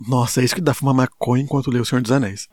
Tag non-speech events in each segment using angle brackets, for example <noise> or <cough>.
Nossa, é isso que dá fumar maconha enquanto lê O Senhor dos Anéis.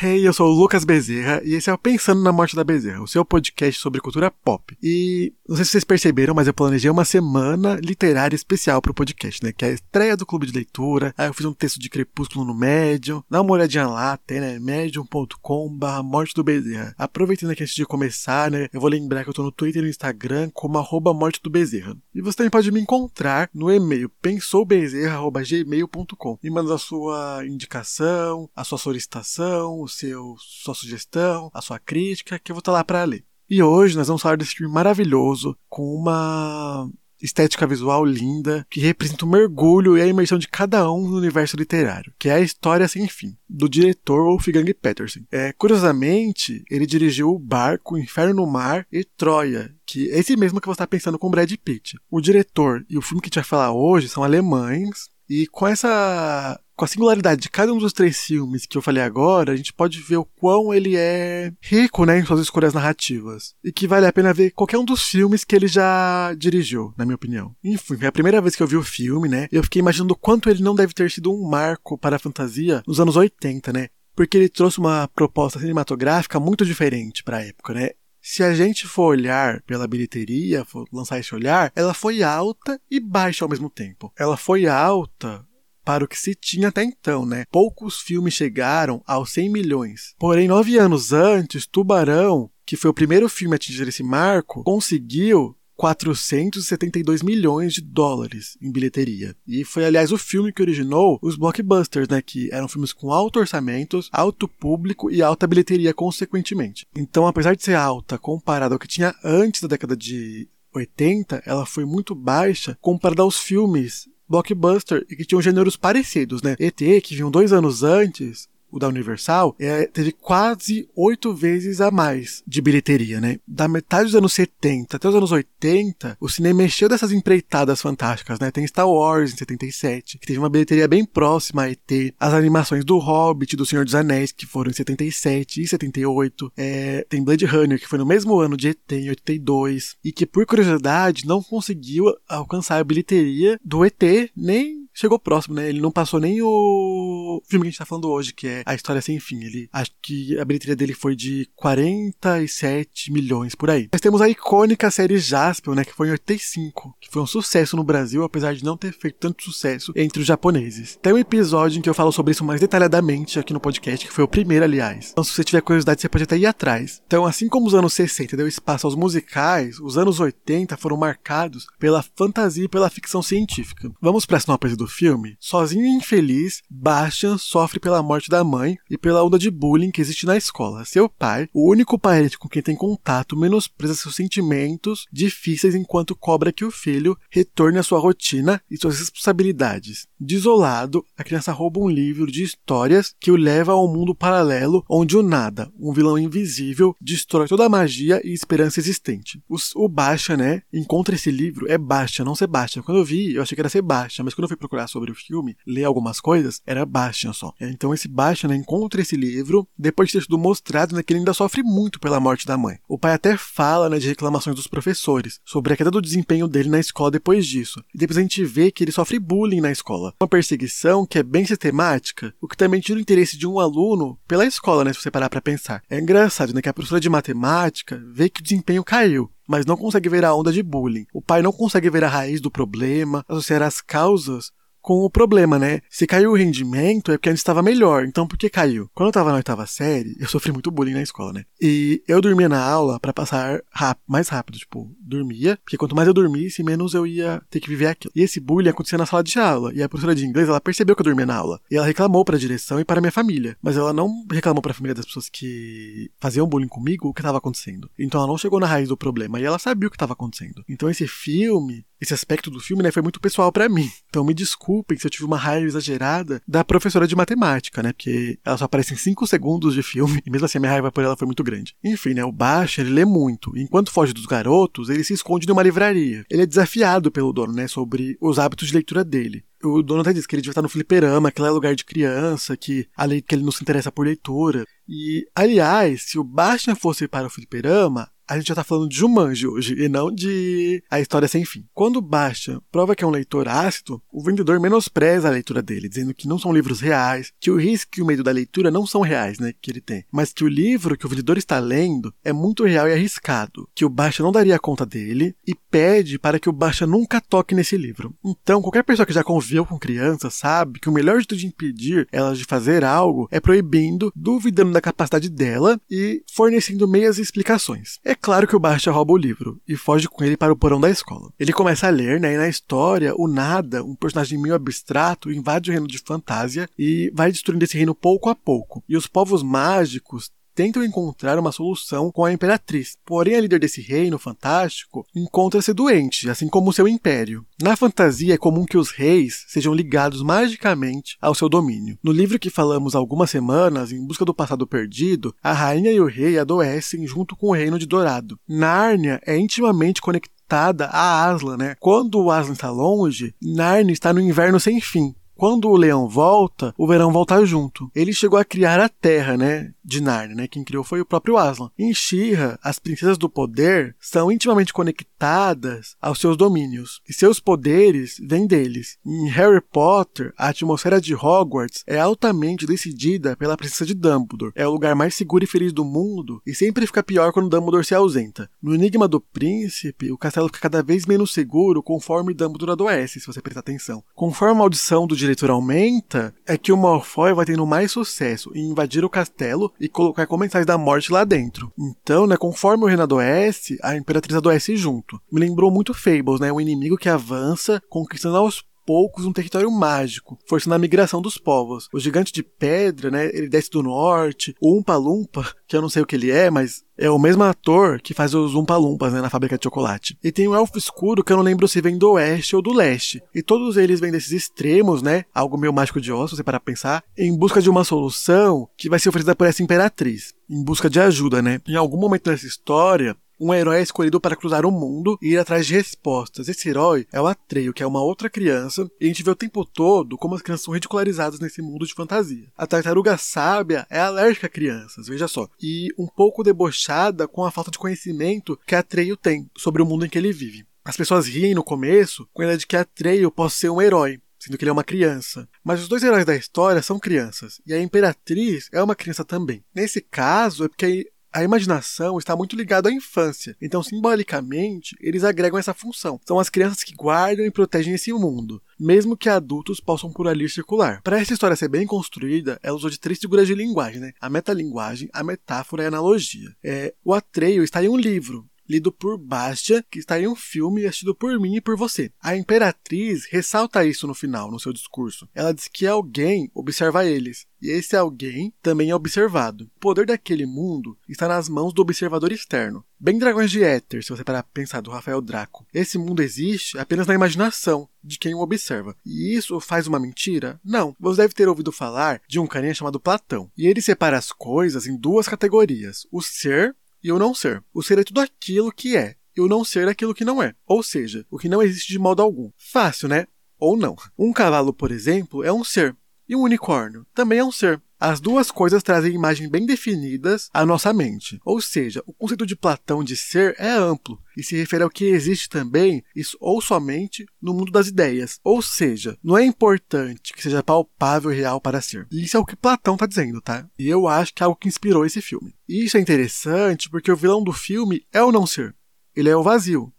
Hey, eu sou o Lucas Bezerra e esse é o Pensando na Morte da Bezerra, o seu podcast sobre cultura pop. E não sei se vocês perceberam, mas eu planejei uma semana literária especial pro podcast, né? Que é a estreia do Clube de Leitura. Aí eu fiz um texto de Crepúsculo no Medium. Dá uma olhadinha lá, tem, né? medium.com.br Morte do Bezerra. Aproveitando aqui antes de começar, né? Eu vou lembrar que eu tô no Twitter e no Instagram como Morte do Bezerra. E você também pode me encontrar no e-mail pensoubezerra.gmail.com e manda a sua indicação, a sua solicitação, seu, sua sugestão, a sua crítica, que eu vou estar lá para ler. E hoje nós vamos falar desse filme maravilhoso, com uma estética visual linda, que representa o mergulho e a imersão de cada um no universo literário, que é a história sem fim, do diretor Wolfgang Petersen. É, curiosamente, ele dirigiu O Barco, Inferno no Mar e Troia, que é esse mesmo que você está pensando com Brad Pitt. O diretor e o filme que a gente vai falar hoje são alemães, e com essa com a singularidade de cada um dos três filmes que eu falei agora, a gente pode ver o quão ele é rico, né, em suas escolhas narrativas. E que vale a pena ver qualquer um dos filmes que ele já dirigiu, na minha opinião. Enfim, é a primeira vez que eu vi o filme, né, eu fiquei imaginando quanto ele não deve ter sido um marco para a fantasia nos anos 80, né? Porque ele trouxe uma proposta cinematográfica muito diferente para a época, né? Se a gente for olhar pela bilheteria, for lançar esse olhar, ela foi alta e baixa ao mesmo tempo. Ela foi alta para o que se tinha até então, né? Poucos filmes chegaram aos 100 milhões. Porém, nove anos antes, Tubarão, que foi o primeiro filme a atingir esse marco, conseguiu 472 milhões de dólares em bilheteria. E foi, aliás, o filme que originou os blockbusters, né? Que eram filmes com alto orçamentos, alto público e alta bilheteria, consequentemente. Então, apesar de ser alta comparado ao que tinha antes da década de 80, ela foi muito baixa comparada aos filmes blockbuster e que tinham gêneros parecidos, né? ET, que vinham dois anos antes, o da Universal, é, teve quase oito vezes a mais de bilheteria, né? Da metade dos anos 70 até os anos 80, o cinema mexeu dessas empreitadas fantásticas, né? Tem Star Wars em 77, que teve uma bilheteria bem próxima a ET, as animações do Hobbit, do Senhor dos Anéis, que foram em 77 e 78, é, tem Blade Runner, que foi no mesmo ano de ET, em 82, e que por curiosidade não conseguiu alcançar a bilheteria do ET, nem chegou próximo, né? Ele não passou nem o filme que a gente tá falando hoje, que é A História Sem Fim. Ele, acho que a bilheteria dele foi de 47 milhões por aí. Nós temos a icônica série Jaspion, né? Que foi em 85, que foi um sucesso no Brasil, apesar de não ter feito tanto sucesso entre os japoneses. Tem um episódio em que eu falo sobre isso mais detalhadamente aqui no podcast, que foi o primeiro, aliás. Então, se você tiver curiosidade, você pode até ir atrás. Então, assim como os anos 60 deu espaço aos musicais, os anos 80 foram marcados pela fantasia e pela ficção científica. Vamos para a sinopse do filme, sozinho e infeliz, Bastian sofre pela morte da mãe e pela onda de bullying que existe na escola. Seu pai, o único parente com quem tem contato, menospreza seus sentimentos difíceis enquanto cobra que o filho retorne à sua rotina e suas responsabilidades. Desolado, a criança rouba um livro de histórias que o leva a um mundo paralelo onde o nada, um vilão invisível, destrói toda a magia e esperança existente. O, o Bastian, né, encontra esse livro, é Bastian, não Sebastian. Quando eu vi, eu achei que era Sebastian, mas quando eu fui procurar procurar sobre o filme, ler algumas coisas, era Bastian só. Então esse Bastian né, encontra esse livro, depois de ter sido mostrado né, que ele ainda sofre muito pela morte da mãe. O pai até fala né, de reclamações dos professores, sobre a queda do desempenho dele na escola depois disso. E depois a gente vê que ele sofre bullying na escola. Uma perseguição que é bem sistemática, o que também tira o interesse de um aluno pela escola, né, se você parar pra pensar. É engraçado, né, que a professora de matemática vê que o desempenho caiu, mas não consegue ver a onda de bullying. O pai não consegue ver a raiz do problema, associar as causas com o problema, né? Se caiu o rendimento é porque antes estava melhor. Então por que caiu? Quando eu tava na oitava série, eu sofri muito bullying na escola, né? E eu dormia na aula para passar mais rápido, tipo, dormia, porque quanto mais eu dormisse, menos eu ia ter que viver aquilo. E esse bullying acontecia na sala de aula. E a professora de inglês, ela percebeu que eu dormia na aula. E ela reclamou para a direção e para minha família. Mas ela não reclamou para a família das pessoas que faziam bullying comigo o que estava acontecendo. Então ela não chegou na raiz do problema e ela sabia o que estava acontecendo. Então esse filme esse aspecto do filme, né, foi muito pessoal para mim. Então me desculpem se eu tive uma raiva exagerada da professora de matemática, né, porque ela só aparece em 5 segundos de filme <laughs> e mesmo assim a minha raiva por ela foi muito grande. Enfim, né, o Baixa, ele lê muito. Enquanto foge dos garotos, ele se esconde numa livraria. Ele é desafiado pelo dono, né, sobre os hábitos de leitura dele. O dono até diz que ele devia estar no fliperama, que lá é lugar de criança, que a lei que ele não se interessa por leitura. E, aliás, se o Bastian fosse para o fliperama, a gente já tá falando de Jumanji hoje, e não de A História Sem Fim. Quando Bastian prova que é um leitor ácido, o vendedor menospreza a leitura dele, dizendo que não são livros reais, que o risco e o medo da leitura não são reais, né, que ele tem, mas que o livro que o vendedor está lendo é muito real e arriscado, que o Bastian não daria conta dele e pede para que o Bastian nunca toque nesse livro. Então, qualquer pessoa que já conviveu com crianças sabe que o melhor jeito de impedir elas de fazer algo é proibindo, duvidando da capacidade dela e fornecendo meias explicações. É claro que o Bastia rouba o livro e foge com ele para o porão da escola. Ele começa a ler, né? E na história, o Nada, um personagem meio abstrato, invade o reino de fantasia e vai destruindo esse reino pouco a pouco. E os povos mágicos tentam encontrar uma solução com a Imperatriz. Porém, a líder desse reino fantástico encontra-se doente, assim como seu império. Na fantasia é comum que os reis sejam ligados magicamente ao seu domínio. No livro que falamos há algumas semanas, Em Busca do Passado Perdido, a rainha e o rei adoecem junto com o reino de Dourado. Nárnia é intimamente conectada a Aslan, né? Quando o Aslan está longe, Nárnia está no inverno sem fim. Quando o leão volta, o verão volta junto. Ele chegou a criar a Terra, né? De Narnia, né? Quem criou foi o próprio Aslan. Em Shira, as princesas do poder são intimamente conectadas aos seus domínios, e seus poderes vêm deles. Em Harry Potter, a atmosfera de Hogwarts é altamente decidida pela presença de Dumbledore. É o lugar mais seguro e feliz do mundo, e sempre fica pior quando Dumbledore se ausenta. No Enigma do Príncipe, o castelo fica cada vez menos seguro conforme Dumbledore adoece, se você prestar atenção. Conforme a maldição do diretor aumenta, é que o Malfoy vai tendo mais sucesso em invadir o castelo e colocar comensais da morte lá dentro. Então, né, conforme o reino adoece, a Imperatriz adoece junto. Me lembrou muito Fables, né, um inimigo que avança, conquistando aos poucos um território mágico, forçando a migração dos povos. O gigante de pedra, né, ele desce do norte, o Umpa Lumpa, que eu não sei o que ele é, mas é o mesmo ator que faz os Umpa Lumpas, né, na fábrica de chocolate. E tem o Elfo Escuro, que eu não lembro se vem do oeste ou do leste. E todos eles vêm desses extremos, né, algo meio mágico de osso, você para pensar, em busca de uma solução que vai ser oferecida por essa imperatriz. Em busca de ajuda, né. Em algum momento dessa história, um herói é escolhido para cruzar o mundo e ir atrás de respostas. Esse herói é o Atreio, que é uma outra criança, e a gente vê o tempo todo como as crianças são ridicularizadas nesse mundo de fantasia. A tartaruga sábia é alérgica a crianças, veja só, e um pouco debochada com a falta de conhecimento que Atreio tem sobre o mundo em que ele vive. As pessoas riem no começo com a ideia de que Atreio possa ser um herói, sendo que ele é uma criança. Mas os dois heróis da história são crianças, e a Imperatriz é uma criança também. Nesse caso, é porque a imaginação está muito ligada à infância, então simbolicamente eles agregam essa função. São as crianças que guardam e protegem esse mundo, mesmo que adultos possam por ali circular. Para essa história ser bem construída, ela usou de três figuras de linguagem, né? A metalinguagem, a metáfora e a analogia. É, o Atreio está em um livro, lido por Bastia, que está em um filme assistido por mim e por você. A Imperatriz ressalta isso no final, no seu discurso. Ela diz que alguém observa eles, e esse alguém também é observado. O poder daquele mundo está nas mãos do observador externo. Bem Dragões de Éter, se você parar pra pensar, do Rafael Draco. Esse mundo existe apenas na imaginação de quem o observa. E isso faz uma mentira? Não. Você deve ter ouvido falar de um carinha chamado Platão. E ele separa as coisas em duas categorias: o ser e o não ser. O ser é tudo aquilo que é, e o não ser é aquilo que não é. Ou seja, o que não existe de modo algum. Fácil, né? Ou não. Um cavalo, por exemplo, é um ser. E um unicórnio também é um ser. As duas coisas trazem imagens bem definidas à nossa mente. Ou seja, o conceito de Platão de ser é amplo e se refere ao que existe também, ou somente, no mundo das ideias. Ou seja, não é importante que seja palpável e real para ser. Isso é o que Platão está dizendo, tá? E eu acho que é algo que inspirou esse filme. E isso é interessante porque o vilão do filme é o não ser. Ele é o vazio.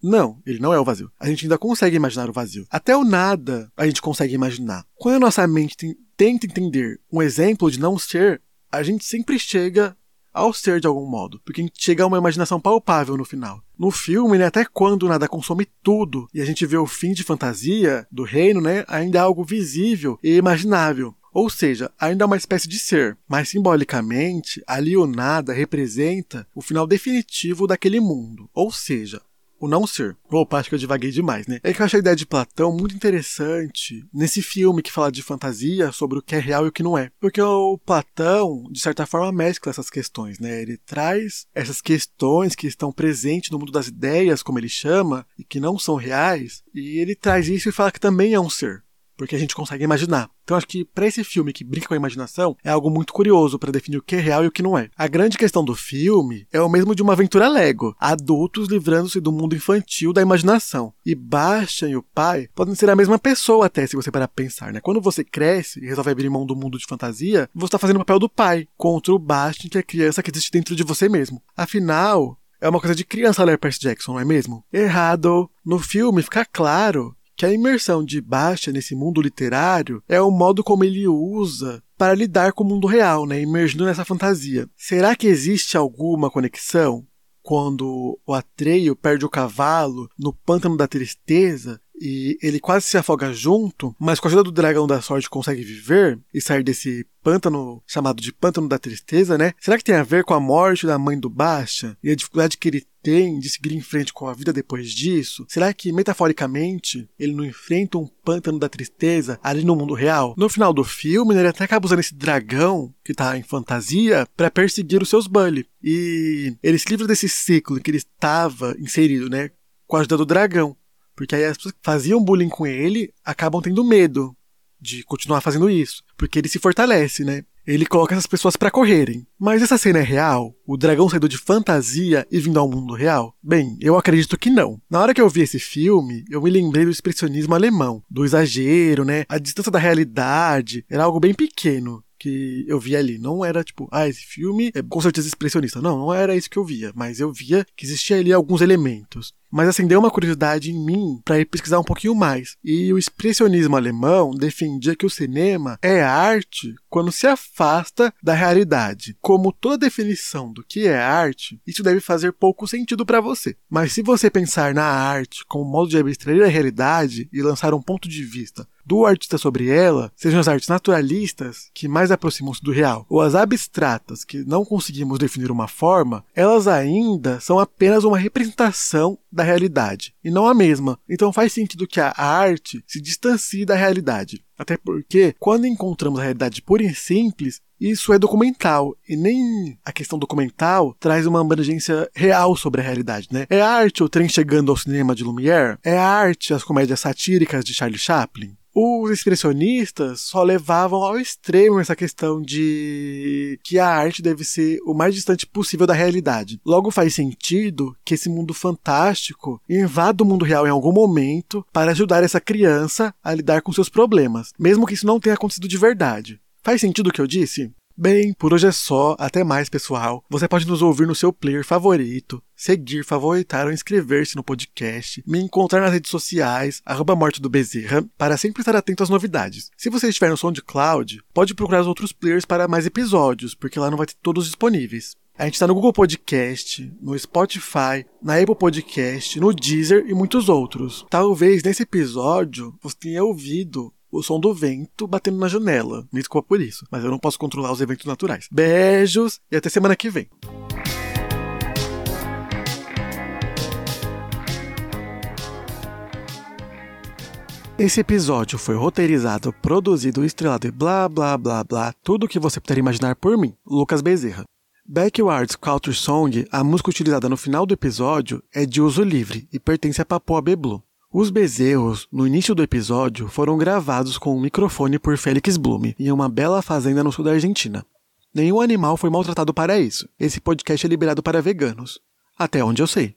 Não, ele não é o vazio. A gente ainda consegue imaginar o vazio. Até o nada a gente consegue imaginar. Quando a nossa mente tem, tenta entender um exemplo de não ser, a gente sempre chega ao ser de algum modo, porque a gente chega a uma imaginação palpável no final. No filme, né, até quando nada consome tudo e a gente vê o fim de fantasia do reino, né, ainda é algo visível e imaginável. Ou seja, ainda é uma espécie de ser, mas simbolicamente, ali o nada representa o final definitivo daquele mundo. Ou seja, o não ser. Opa, acho que eu divaguei demais, né? É que eu achei a ideia de Platão muito interessante nesse filme que fala de fantasia sobre o que é real e o que não é. Porque o Platão, de certa forma, mescla essas questões, né? Ele traz essas questões que estão presentes no mundo das ideias, como ele chama, e que não são reais, e ele traz isso e fala que também é um ser porque a gente consegue imaginar. Então acho que para esse filme que brinca com a imaginação é algo muito curioso para definir o que é real e o que não é. A grande questão do filme é o mesmo de uma aventura Lego, adultos livrando-se do mundo infantil da imaginação. E Bastian e o pai podem ser a mesma pessoa até se você parar pensar, né? Quando você cresce e resolve abrir mão do mundo de fantasia, você está fazendo o papel do pai contra o Bastian que é a criança que existe dentro de você mesmo. Afinal, é uma coisa de criança ler Percy Jackson, não é mesmo? Errado. No filme fica claro que a imersão de Baixa nesse mundo literário é o modo como ele usa para lidar com o mundo real, né, imergindo nessa fantasia. Será que existe alguma conexão quando o Atreio perde o cavalo no pântano da tristeza e ele quase se afoga junto, mas com a ajuda do dragão da sorte consegue viver e sair desse pântano chamado de pântano da tristeza, né? Será que tem a ver com a morte da mãe do Bastia e a dificuldade que ele tem de seguir em frente com a vida depois disso? Será que, metaforicamente, ele não enfrenta um pântano da tristeza ali no mundo real? No final do filme, ele até acaba usando esse dragão, que tá em fantasia, para perseguir os seus Bully. E ele se livra desse ciclo que ele estava inserido, né? Com a ajuda do dragão. Porque aí as pessoas que faziam bullying com ele acabam tendo medo de continuar fazendo isso. Porque ele se fortalece, né? Ele coloca essas pessoas para correrem. Mas essa cena é real? O dragão saindo de fantasia e vindo ao mundo real? Bem, eu acredito que não. Na hora que eu vi esse filme, eu me lembrei do expressionismo alemão, do exagero, né? A distância da realidade era algo bem pequeno que eu via ali. Não era tipo, ah, esse filme é com certeza expressionista. Não, não era isso que eu via. Mas eu via que existia ali alguns elementos mas acendeu uma curiosidade em mim para ir pesquisar um pouquinho mais. E o expressionismo alemão defendia que o cinema é arte quando se afasta da realidade. Como toda definição do que é arte, isso deve fazer pouco sentido para você. Mas se você pensar na arte como modo de abstrair a realidade e lançar um ponto de vista do artista sobre ela, sejam as artes naturalistas, que mais aproximam-se do real, ou as abstratas, que não conseguimos definir uma forma, elas ainda são apenas uma representação da realidade, e não a mesma. Então faz sentido que a arte se distancie da realidade. Até porque, quando encontramos a realidade pura e simples, isso é documental. E nem a questão documental traz uma abrangência real sobre a realidade, né? É arte o trem chegando ao cinema de Lumière? É arte as comédias satíricas de Charlie Chaplin? Os expressionistas só levavam ao extremo essa questão de que a arte deve ser o mais distante possível da realidade. Logo faz sentido que esse mundo fantástico invada o mundo real em algum momento para ajudar essa criança a lidar com seus problemas, mesmo que isso não tenha acontecido de verdade. Faz sentido o que eu disse? Bem, por hoje é só. Até mais, pessoal. Você pode nos ouvir no seu player favorito, seguir, favoritar ou inscrever-se no podcast, me encontrar nas redes sociais, arroba morte do Bezerra, para sempre estar atento às novidades. Se você estiver no SoundCloud, pode procurar os outros players para mais episódios, porque lá não vai ter todos disponíveis. A gente está no Google Podcast, no Spotify, na Apple Podcast, no Deezer e muitos outros. Talvez nesse episódio você tenha ouvido o som do vento batendo na janela. Me desculpa por isso, mas eu não posso controlar os eventos naturais. Beijos e até semana que vem. Esse episódio foi roteirizado, produzido, estrelado e blá blá blá blá, tudo o que você puder imaginar por mim, Lucas Bezerra. Backwards Culture Song, a música utilizada no final do episódio, é de uso livre e pertence a Papua Beblu. Os bezerros, no início do episódio, foram gravados com um microfone por Félix Blume em uma bela fazenda no sul da Argentina. Nenhum animal foi maltratado para isso. Esse podcast é liberado para veganos. Até onde eu sei.